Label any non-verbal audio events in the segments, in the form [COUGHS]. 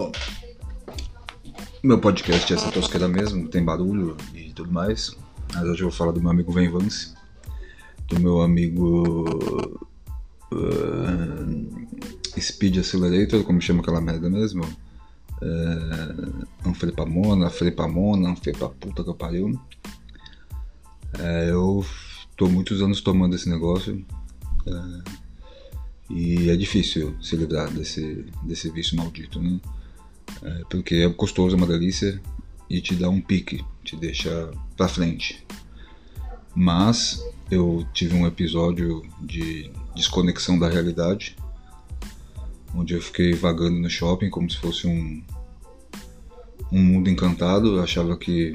Bom, meu podcast é essa tosqueira mesmo, tem barulho e tudo mais. Mas hoje eu vou falar do meu amigo Van Vance, do meu amigo uh, Speed Accelerator, como chama aquela merda mesmo. Uh, Anfrepamona, Frepamona, Anfrepa puta que eu pariu. É, eu tô muitos anos tomando esse negócio. É, e é difícil se livrar desse, desse vício maldito, né? É, porque é gostoso, é uma delícia e te dá um pique, te deixa pra frente. Mas eu tive um episódio de desconexão da realidade, onde eu fiquei vagando no shopping como se fosse um, um mundo encantado. Eu achava que,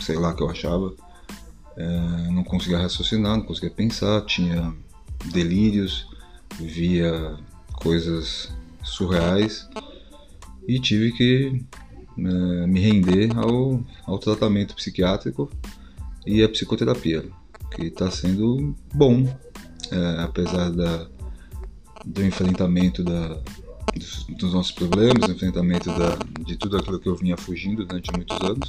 sei lá, que eu achava, é, não conseguia raciocinar, não conseguia pensar, tinha delírios, via coisas surreais e tive que é, me render ao, ao tratamento psiquiátrico e à psicoterapia, que está sendo bom, é, apesar da, do enfrentamento da, dos, dos, nossos problemas, enfrentamento da, de tudo aquilo que eu vinha fugindo durante muitos anos.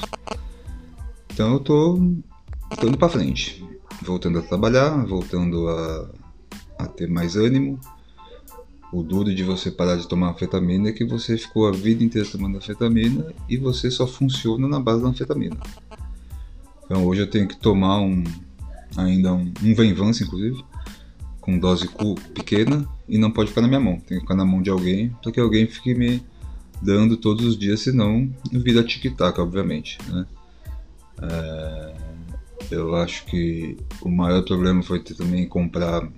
Então eu tô indo para frente, voltando a trabalhar, voltando a a ter mais ânimo. O duro de você parar de tomar anfetamina é que você ficou a vida inteira tomando anfetamina e você só funciona na base da anfetamina. Então hoje eu tenho que tomar um ainda um, um Venvance, inclusive, com dose pequena e não pode ficar na minha mão. Tem que ficar na mão de alguém para que alguém fique me dando todos os dias, senão vira tic-tac, obviamente. Né? É, eu acho que o maior problema foi ter também comprar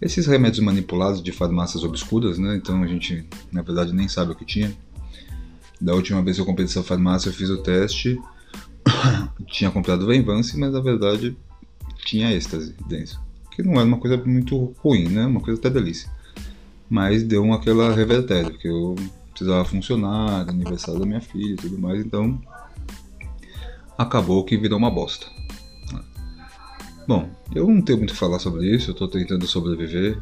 esses remédios manipulados de farmácias obscuras, né? Então a gente, na verdade, nem sabe o que tinha. Da última vez que eu comprei dessa farmácia, eu fiz o teste. [COUGHS] tinha comprado Venvance, mas na verdade tinha êxtase dentro. Que não era uma coisa muito ruim, né? Uma coisa até delícia. Mas deu uma aquela revertério, que eu precisava funcionar, aniversário da minha filha e tudo mais, então acabou que virou uma bosta. Bom, eu não tenho muito o que falar sobre isso, eu estou tentando sobreviver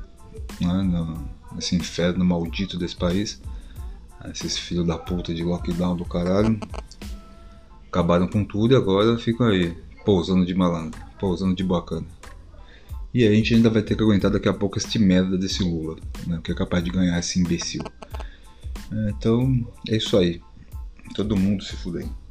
né, no, nesse inferno maldito desse país. Esses filhos da puta de lockdown do caralho acabaram com tudo e agora ficam aí, pousando de malandro, pousando de bacana. E a gente ainda vai ter que aguentar daqui a pouco este merda desse Lula, né, que é capaz de ganhar esse imbecil. É, então, é isso aí. Todo mundo se fudendo.